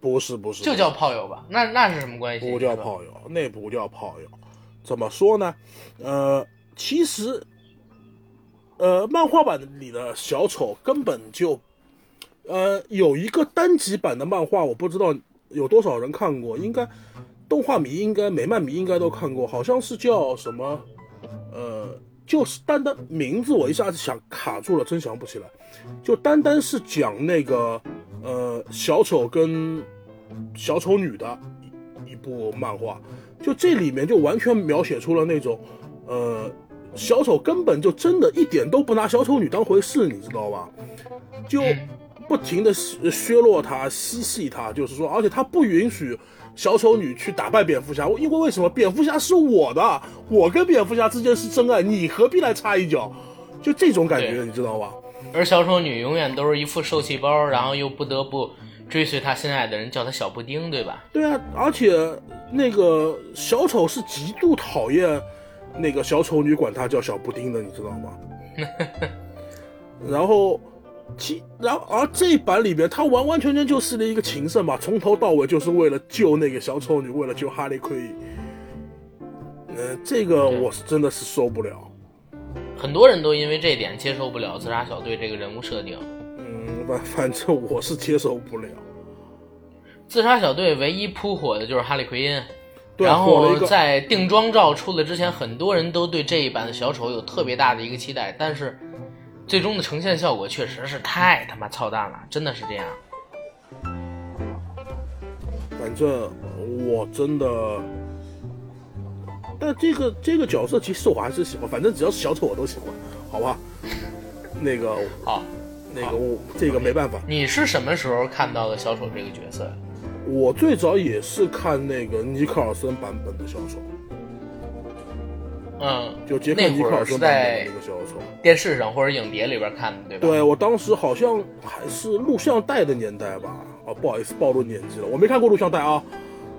不是不是，就叫炮友吧？那那是什么关系？不叫炮友，那不叫炮友。怎么说呢？呃，其实，呃，漫画版里的小丑根本就，呃，有一个单集版的漫画，我不知道有多少人看过，应该动画迷应该美漫迷应该都看过，好像是叫什么，呃，就是单单名字我一下子想卡住了，真想不起来。就单单是讲那个呃小丑跟小丑女的一一部漫画，就这里面就完全描写出了那种呃小丑根本就真的一点都不拿小丑女当回事，你知道吧？就不停的削弱她、嬉戏她，就是说，而且他不允许小丑女去打败蝙蝠侠，因为为什么？蝙蝠侠是我的，我跟蝙蝠侠之间是真爱，你何必来插一脚？就这种感觉，你知道吧？而小丑女永远都是一副受气包，然后又不得不追随她心爱的人，叫她小布丁，对吧？对啊，而且那个小丑是极度讨厌那个小丑女管他叫小布丁的，你知道吗？然后，其然后而这一版里边，他完完全全就是了一个情圣嘛，从头到尾就是为了救那个小丑女，为了救哈利奎因。呃，这个我是真的是受不了。很多人都因为这点接受不了自杀小队这个人物设定。嗯，反反正我是接受不了。自杀小队唯一扑火的就是哈利奎因，对然后在定妆照出来之前，很多人都对这一版的小丑有特别大的一个期待，但是最终的呈现效果确实是太他妈操蛋了，真的是这样。反正我真的，但这个这个角色其实我还是喜欢，反正只要是小丑我都喜欢，好吧？那个好，那个我这个没办法，你是什么时候看到的小丑这个角色呀？我最早也是看那个尼克尔森版本的小丑，嗯，就杰克尼克尔森版本的在那个小丑。电视上或者影碟里边看的，对吧？对我当时好像还是录像带的年代吧，啊，不好意思暴露年纪了，我没看过录像带啊，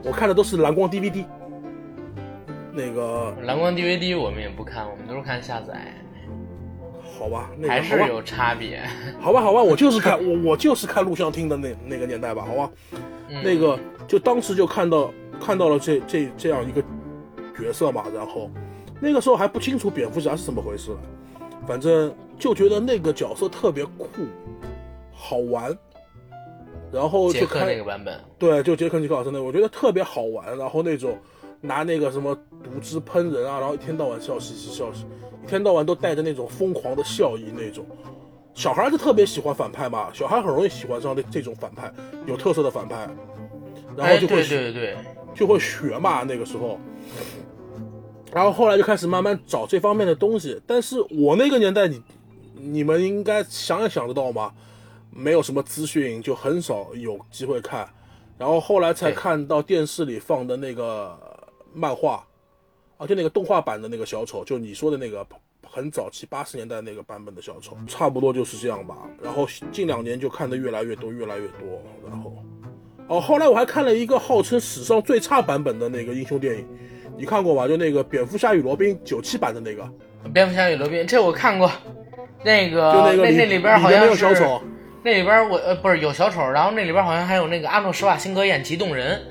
我看的都是蓝光 DVD。那个蓝光 DVD 我们也不看，我们都是看下载，好吧，那个还是有差别。好吧，好吧，我就是看我我就是看录像厅的那那个年代吧，好吧，嗯那个就当时就看到看到了这这这样一个角色嘛，然后那个时候还不清楚蝙蝠侠是怎么回事，反正就觉得那个角色特别酷，好玩，然后杰看那个版本，对，就杰克尼克老师那个，我觉得特别好玩，然后那种拿那个什么毒汁喷人啊，然后一天到晚笑嘻嘻笑嘻，一天到晚都带着那种疯狂的笑意那种。小孩儿就特别喜欢反派嘛，小孩很容易喜欢上这这种反派，有特色的反派，然后就会学、对对，就会学嘛，那个时候。然后后来就开始慢慢找这方面的东西，但是我那个年代你你们应该想也想得到嘛，没有什么资讯，就很少有机会看。然后后来才看到电视里放的那个漫画，啊，就那个动画版的那个小丑，就你说的那个很早期八十年代那个版本的小丑，差不多就是这样吧。然后近两年就看的越来越多，越来越多。然后，哦，后来我还看了一个号称史上最差版本的那个英雄电影，你看过吧？就那个蝙蝠侠与罗宾九七版的那个，蝙蝠侠与罗宾，这我看过。那个就那那里边好像是有小丑，那里边我呃不是有小丑，然后那里边好像还有那个阿诺施瓦辛格演极冻人，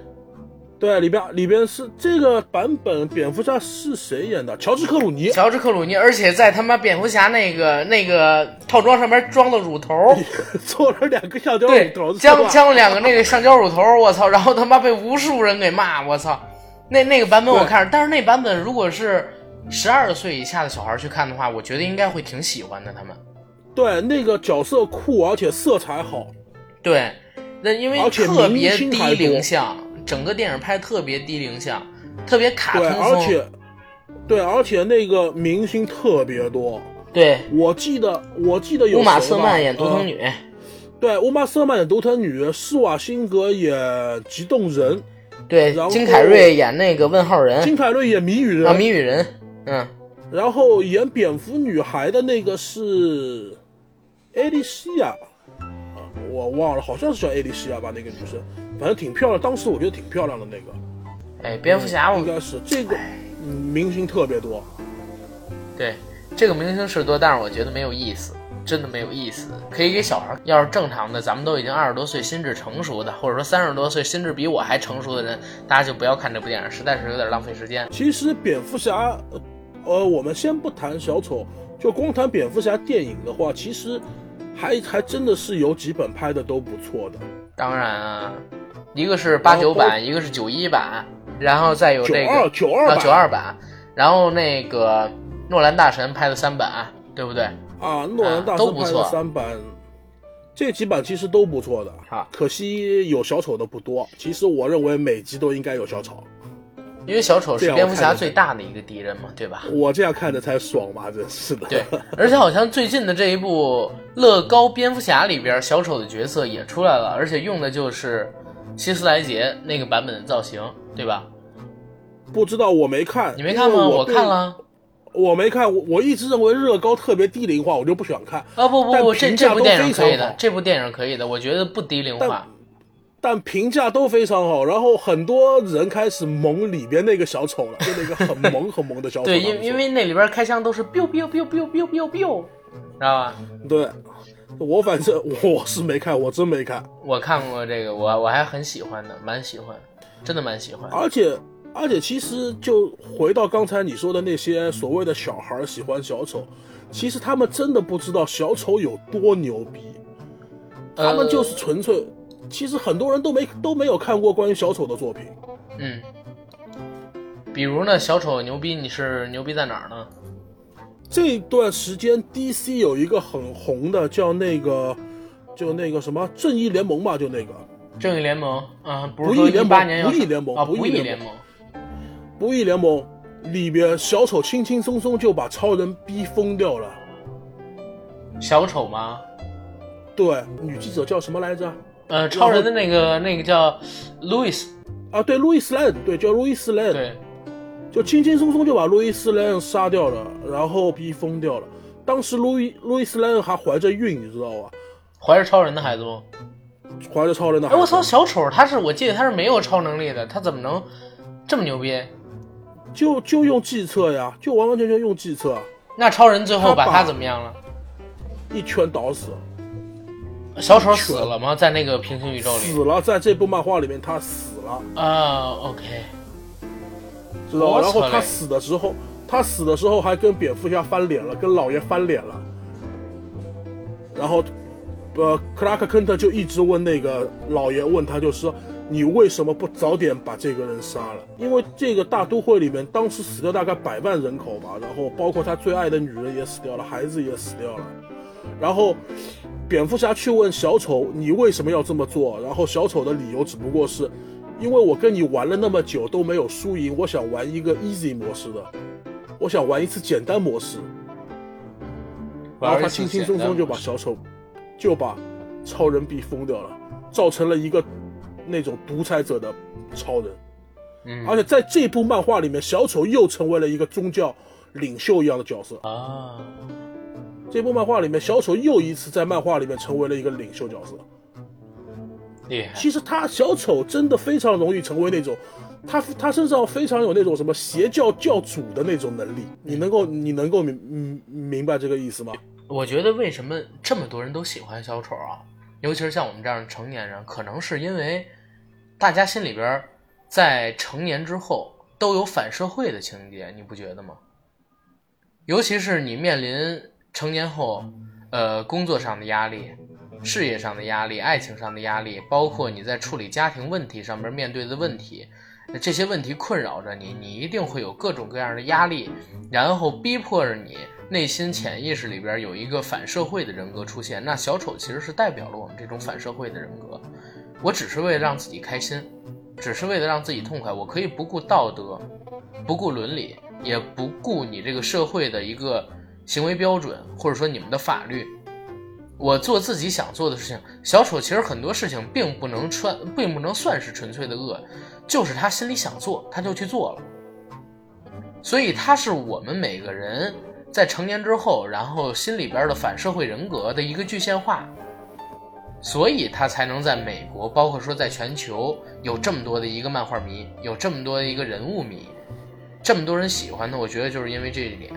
对，里边里边是这个版本蝙蝠侠是谁演的？乔治克鲁尼。乔治克鲁尼，而且在他妈蝙蝠侠那个那个套装上面装了乳头，做了两个橡胶对乳头，，将将两个那个橡胶乳头，我操，然后他妈被无数人给骂，我操，那那个版本我看，但是那版本如果是十二岁以下的小孩去看的话，我觉得应该会挺喜欢的，他们。对那个角色酷，而且色彩好。对，那因为特别低龄向，整个电影拍特别低龄向，特别卡对，通风。而且对，而且那个明星特别多。对，我记得我记得有乌玛瑟曼演独藤呃女，对，乌玛瑟曼演独藤女，施瓦辛格演极冻人，对然，后金凯瑞演那个问号人金凯瑞演谜语人，啊，谜语人，嗯，然后演蝙蝠女孩的那个是艾莉西亚，啊，我忘了，好像是叫艾莉西亚吧，那个女生，反正挺漂亮，当时我觉得挺漂亮的那个。哎，蝙蝠侠我应该是这个嗯明星特别多，对这个明星是多，但是我觉得没有意思。真的没有意思。可以给小孩，要是正常的，咱们都已经二十多岁，心智成熟的，或者说三十多岁，心智比我还成熟的人，大家就不要看这部电影，实在是有点浪费时间。其实蝙蝠侠，呃，我们先不谈小丑，就光谈蝙蝠侠电影的话，其实还还真的是有几本拍的都不错的。当然啊，一个是八九版，一个是九一版，然后再有这个九二九二版，然后那个诺兰大神拍的三版，对不对？啊，诺兰大神拍的三版，这几版其实都不错的。啊，可惜有小丑的不多。其实我认为每集都应该有小丑，因为小丑是蝙蝠侠最大的一个敌人嘛，对吧？我这样看着才爽嘛，真是的。对，而且好像最近的这一部乐高蝙蝠侠里边，小丑的角色也出来了，而且用的就是希斯莱杰那个版本的造型，对吧？不知道，我没看。你没看吗？我看了。我没看，我我一直认为乐高特别低龄化，我就不喜欢看。啊不不不，这这部电影可以的，这部电影可以的，我觉得不低龄化。但评价都非常好，然后很多人开始萌里边那个小丑了，就那个很萌很萌的小丑。对，因因为那里边开枪都是 biu biu biu biu biu biu biu，知道吧？对，我反正我是没看，我真没看。我看过这个，我我还很喜欢的，蛮喜欢，真的蛮喜欢。而且。而且其实就回到刚才你说的那些所谓的小孩喜欢小丑，其实他们真的不知道小丑有多牛逼，他们就是纯粹。其实很多人都没都没有看过关于小丑的作品。嗯，比如呢，小丑牛逼，你是牛逼在哪儿呢？这段时间 DC 有一个很红的叫那个，就那个什么正义联盟吧，就那个正义联盟啊，不义联盟，不义联盟啊，不义联盟。不义联盟里边，小丑轻轻松松就把超人逼疯掉了。小丑吗？对，女记者叫什么来着？呃，超人的那个那个叫路易斯啊，对，路易斯莱对，叫路易斯莱对，就轻轻松松就把路易斯莱恩杀掉了，然后逼疯掉了。当时路易路易斯莱恩还怀着孕，你知道吧？怀着超人的孩子吗？怀着超人的。孩子。我操，小丑他是我记得他是没有超能力的，他怎么能这么牛逼？就就用计策呀，就完完全全用计策。那超人最后把他怎么样了？一拳倒死。小丑死了吗？在那个平行宇宙里？死了，在这部漫画里面他死了。啊，OK。知道然后他死的时候，他死的时候还跟蝙蝠侠翻脸了，跟老爷翻脸了。然后，呃，克拉克·肯特就一直问那个老爷，问他就是。你为什么不早点把这个人杀了？因为这个大都会里面当时死掉大概百万人口吧，然后包括他最爱的女人也死掉了，孩子也死掉了。然后蝙蝠侠去问小丑：“你为什么要这么做？”然后小丑的理由只不过是：“因为我跟你玩了那么久都没有输赢，我想玩一个 easy 模式的，我想玩一次简单模式。”然后他轻轻松松就把小丑就把超人逼疯掉了，造成了一个。那种独裁者的超人，嗯，而且在这部漫画里面，小丑又成为了一个宗教领袖一样的角色啊。这部漫画里面，小丑又一次在漫画里面成为了一个领袖角色。厉害！其实他小丑真的非常容易成为那种，他他身上非常有那种什么邪教教主的那种能力。你能够你能够明嗯明白这个意思吗？我觉得为什么这么多人都喜欢小丑啊？尤其是像我们这样的成年人，可能是因为大家心里边在成年之后都有反社会的情节，你不觉得吗？尤其是你面临成年后，呃，工作上的压力、事业上的压力、爱情上的压力，包括你在处理家庭问题上面面对的问题，这些问题困扰着你，你一定会有各种各样的压力，然后逼迫着你。内心潜意识里边有一个反社会的人格出现，那小丑其实是代表了我们这种反社会的人格。我只是为了让自己开心，只是为了让自己痛快，我可以不顾道德，不顾伦理，也不顾你这个社会的一个行为标准，或者说你们的法律。我做自己想做的事情。小丑其实很多事情并不能穿，并不能算是纯粹的恶，就是他心里想做，他就去做了。所以他是我们每个人。在成年之后，然后心里边的反社会人格的一个具现化，所以他才能在美国，包括说在全球有这么多的一个漫画迷，有这么多的一个人物迷，这么多人喜欢他，我觉得就是因为这一点。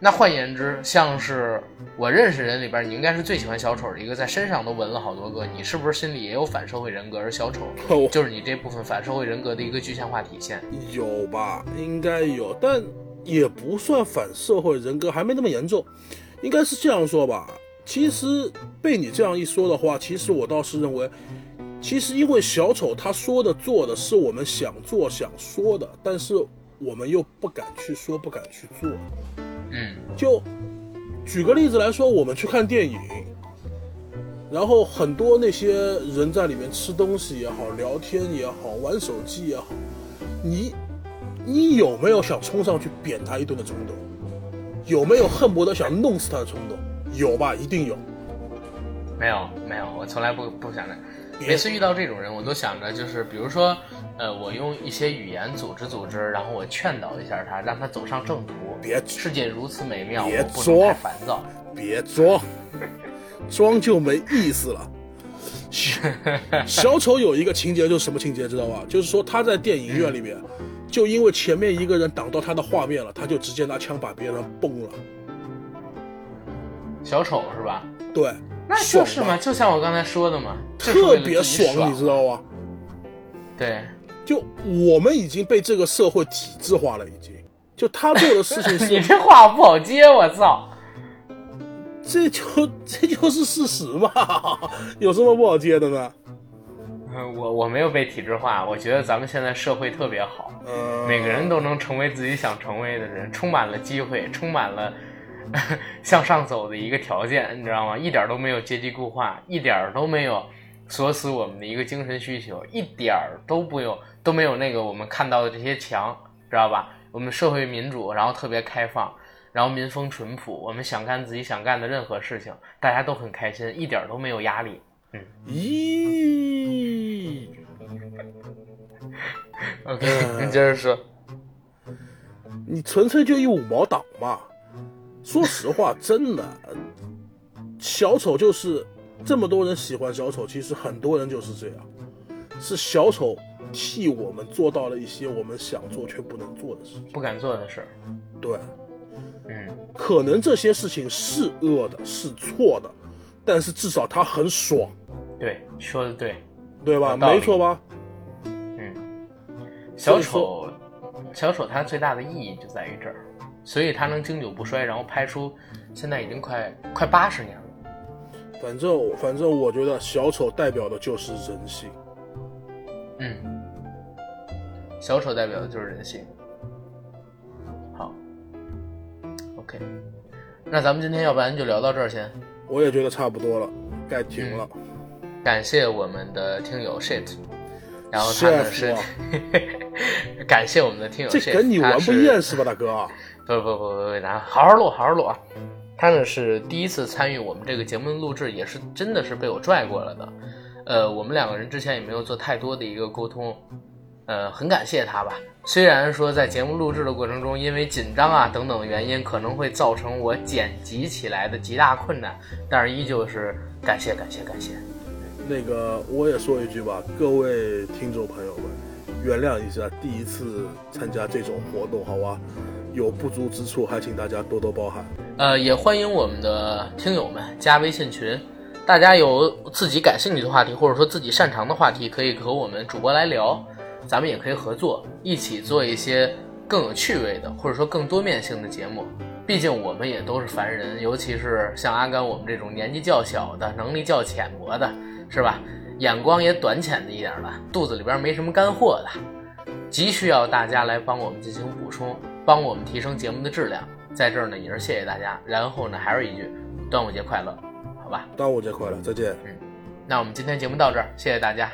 那换言之，像是我认识人里边，你应该是最喜欢小丑的一个，在身上都纹了好多个。你是不是心里也有反社会人格？而小丑就是你这部分反社会人格的一个具象化体现。有吧？应该有，但也不算反社会人格，还没那么严重。应该是这样说吧。其实被你这样一说的话，其实我倒是认为，其实因为小丑他说的做的是我们想做想说的，但是我们又不敢去说，不敢去做。嗯，就举个例子来说，我们去看电影，然后很多那些人在里面吃东西也好，聊天也好，玩手机也好，你你有没有想冲上去扁他一顿的冲动？有没有恨不得想弄死他的冲动？有吧，一定有。没有没有，我从来不不想着。每次遇到这种人，我都想着就是，比如说，呃，我用一些语言组织组织，然后我劝导一下他，让他走上正途。别，世界如此美妙，别装烦躁，别装，装就没意思了。小丑有一个情节，就是什么情节，知道吧？就是说他在电影院里面，就因为前面一个人挡到他的画面了，他就直接拿枪把别人崩了。小丑是吧？对，那就是嘛，就像我刚才说的嘛，特别爽，你知道吗？对，就我们已经被这个社会体制化了，已经。就他做的事情，你这话不好接，我操！这就这就是事实嘛，有什么不好接的呢？我我没有被体制化，我觉得咱们现在社会特别好，每个人都能成为自己想成为的人，充满了机会，充满了 向上走的一个条件，你知道吗？一点都没有阶级固化，一点都没有锁死我们的一个精神需求，一点都不有都没有那个我们看到的这些强，知道吧？我们社会民主，然后特别开放，然后民风淳朴，我们想干自己想干的任何事情，大家都很开心，一点都没有压力。嗯，咦，OK，你接着说，你纯粹就一五毛党嘛？说实话，真的，小丑就是这么多人喜欢小丑，其实很多人就是这样，是小丑。替我们做到了一些我们想做却不能做的事情，不敢做的事儿。对，嗯，可能这些事情是恶的，是错的，但是至少他很爽。对，说的对，对吧？没错吧？嗯，小丑，小丑他最大的意义就在于这儿，所以他能经久不衰，然后拍出现在已经快快八十年了。反正反正我觉得小丑代表的就是人性。嗯。小丑代表的就是人性。好，OK，那咱们今天要不然就聊到这儿先。我也觉得差不多了，该停了。感谢我们的听友 shit，然后他呢是 感谢我们的听友 shit，这跟你玩不厌是吧，大哥？不不不不不，咱好好录，好好录啊。他呢是第一次参与我们这个节目的录制，也是真的是被我拽过来的。呃，我们两个人之前也没有做太多的一个沟通。呃，很感谢他吧。虽然说在节目录制的过程中，因为紧张啊等等原因，可能会造成我剪辑起来的极大困难，但是依旧是感谢感谢感谢。那个我也说一句吧，各位听众朋友们，原谅一下，第一次参加这种活动，好吧？有不足之处，还请大家多多包涵。呃，也欢迎我们的听友们加微信群，大家有自己感兴趣的话题，或者说自己擅长的话题，可以和我们主播来聊。咱们也可以合作，一起做一些更有趣味的，或者说更多面性的节目。毕竟我们也都是凡人，尤其是像阿甘我们这种年纪较小的、能力较浅薄的，是吧？眼光也短浅的一点的，肚子里边没什么干货的，急需要大家来帮我们进行补充，帮我们提升节目的质量。在这儿呢，也是谢谢大家。然后呢，还是一句，端午节快乐，好吧？端午节快乐，再见。嗯，那我们今天节目到这儿，谢谢大家。